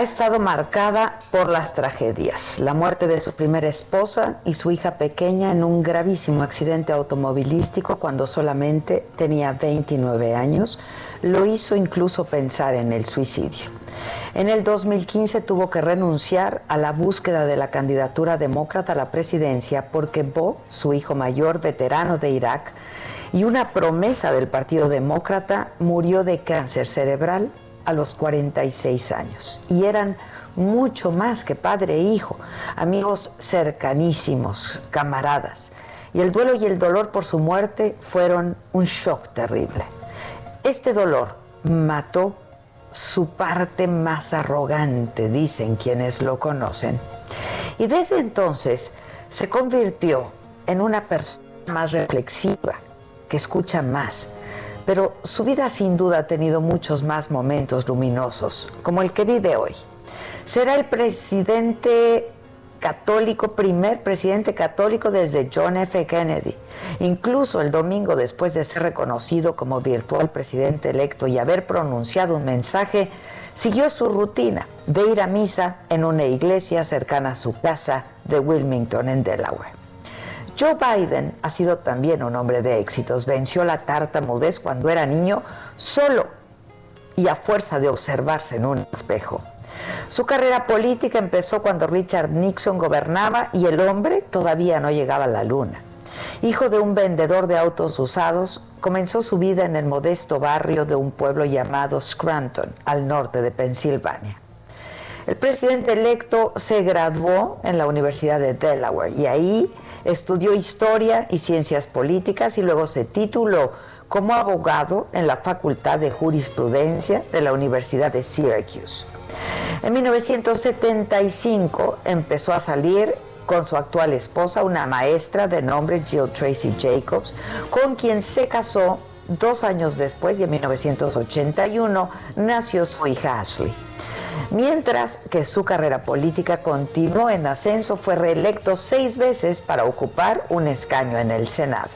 Ha estado marcada por las tragedias. La muerte de su primera esposa y su hija pequeña en un gravísimo accidente automovilístico cuando solamente tenía 29 años lo hizo incluso pensar en el suicidio. En el 2015 tuvo que renunciar a la búsqueda de la candidatura demócrata a la presidencia porque Bo, su hijo mayor, veterano de Irak, y una promesa del Partido Demócrata, murió de cáncer cerebral a los 46 años y eran mucho más que padre e hijo, amigos cercanísimos, camaradas. Y el duelo y el dolor por su muerte fueron un shock terrible. Este dolor mató su parte más arrogante, dicen quienes lo conocen. Y desde entonces se convirtió en una persona más reflexiva, que escucha más, pero su vida sin duda ha tenido muchos más momentos luminosos, como el que vive hoy. Será el presidente católico, primer presidente católico desde John F. Kennedy. Incluso el domingo, después de ser reconocido como virtual presidente electo y haber pronunciado un mensaje, siguió su rutina de ir a misa en una iglesia cercana a su casa de Wilmington, en Delaware. Joe Biden ha sido también un hombre de éxitos. Venció la tartamudez cuando era niño solo y a fuerza de observarse en un espejo. Su carrera política empezó cuando Richard Nixon gobernaba y el hombre todavía no llegaba a la luna. Hijo de un vendedor de autos usados, comenzó su vida en el modesto barrio de un pueblo llamado Scranton, al norte de Pensilvania. El presidente electo se graduó en la Universidad de Delaware y ahí Estudió historia y ciencias políticas y luego se tituló como abogado en la Facultad de Jurisprudencia de la Universidad de Syracuse. En 1975 empezó a salir con su actual esposa, una maestra de nombre Jill Tracy Jacobs, con quien se casó dos años después y en 1981 nació su hija Ashley. Mientras que su carrera política continuó en ascenso, fue reelecto seis veces para ocupar un escaño en el Senado.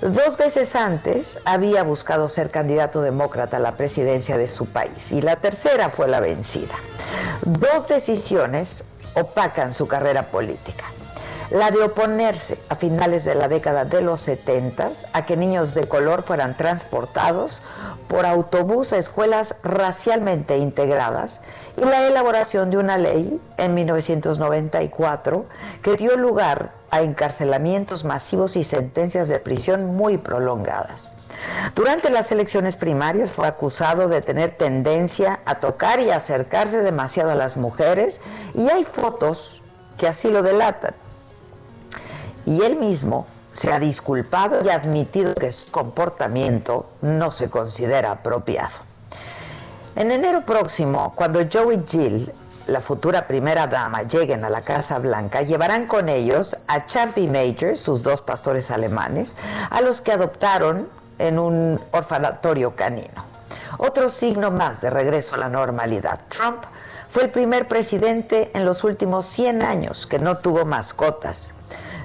Dos veces antes había buscado ser candidato demócrata a la presidencia de su país y la tercera fue la vencida. Dos decisiones opacan su carrera política. La de oponerse a finales de la década de los 70 a que niños de color fueran transportados por autobús a escuelas racialmente integradas y la elaboración de una ley en 1994 que dio lugar a encarcelamientos masivos y sentencias de prisión muy prolongadas. Durante las elecciones primarias fue acusado de tener tendencia a tocar y acercarse demasiado a las mujeres y hay fotos que así lo delatan. Y él mismo se ha disculpado y admitido que su comportamiento no se considera apropiado. En enero próximo, cuando Joe y Jill, la futura primera dama, lleguen a la Casa Blanca, llevarán con ellos a Champy Major, sus dos pastores alemanes, a los que adoptaron en un orfanatorio canino. Otro signo más de regreso a la normalidad. Trump fue el primer presidente en los últimos 100 años que no tuvo mascotas.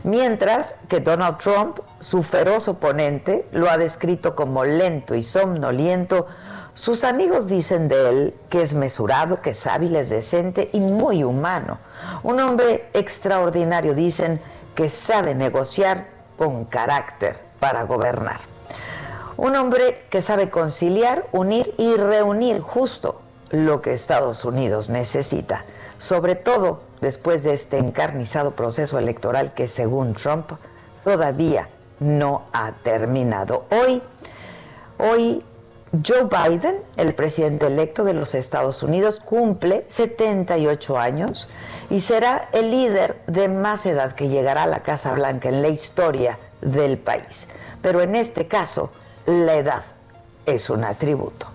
Mientras que Donald Trump, su feroz oponente, lo ha descrito como lento y somnoliento, sus amigos dicen de él que es mesurado, que es hábil, es decente y muy humano. Un hombre extraordinario, dicen, que sabe negociar con carácter para gobernar. Un hombre que sabe conciliar, unir y reunir justo lo que Estados Unidos necesita, sobre todo después de este encarnizado proceso electoral que según Trump todavía no ha terminado. Hoy, hoy Joe Biden, el presidente electo de los Estados Unidos, cumple 78 años y será el líder de más edad que llegará a la Casa Blanca en la historia del país. Pero en este caso, la edad es un atributo.